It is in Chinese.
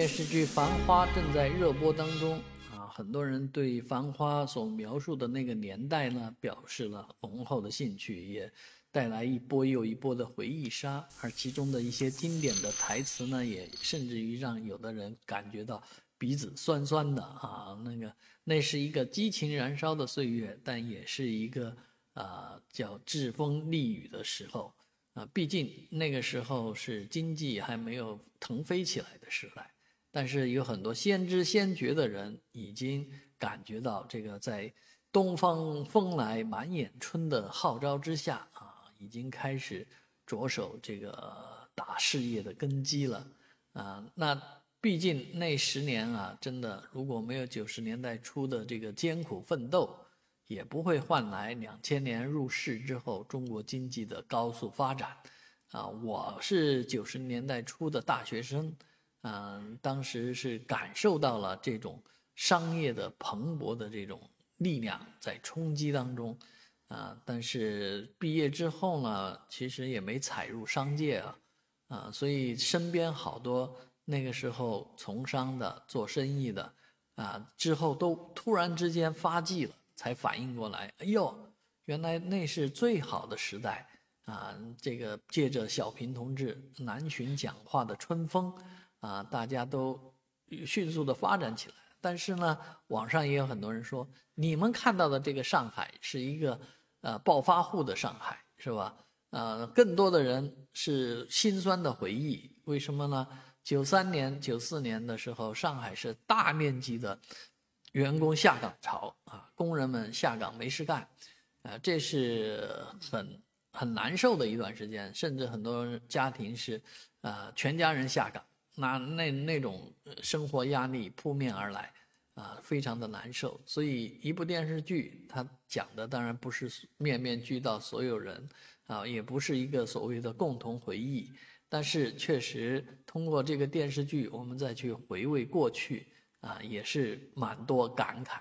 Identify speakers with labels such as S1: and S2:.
S1: 电视剧《繁花》正在热播当中啊，很多人对《繁花》所描述的那个年代呢，表示了浓厚的兴趣，也带来一波又一波的回忆杀。而其中的一些经典的台词呢，也甚至于让有的人感觉到鼻子酸酸的啊。那个，那是一个激情燃烧的岁月，但也是一个啊叫栉风沥雨的时候啊。毕竟那个时候是经济还没有腾飞起来的时代。但是有很多先知先觉的人已经感觉到，这个在“东方风来满眼春”的号召之下啊，已经开始着手这个打事业的根基了啊。那毕竟那十年啊，真的如果没有九十年代初的这个艰苦奋斗，也不会换来两千年入市之后中国经济的高速发展啊。我是九十年代初的大学生。嗯，当时是感受到了这种商业的蓬勃的这种力量在冲击当中，啊，但是毕业之后呢，其实也没踩入商界啊，啊，所以身边好多那个时候从商的、做生意的，啊，之后都突然之间发迹了，才反应过来，哎呦，原来那是最好的时代啊！这个借着小平同志南巡讲话的春风。啊，大家都迅速的发展起来，但是呢，网上也有很多人说，你们看到的这个上海是一个呃暴发户的上海，是吧？呃，更多的人是心酸的回忆，为什么呢？九三年、九四年的时候，上海是大面积的员工下岗潮啊，工人们下岗没事干，啊，这是很很难受的一段时间，甚至很多家庭是呃全家人下岗。那那那种生活压力扑面而来，啊，非常的难受。所以一部电视剧，它讲的当然不是面面俱到所有人，啊，也不是一个所谓的共同回忆。但是确实通过这个电视剧，我们再去回味过去，啊，也是蛮多感慨。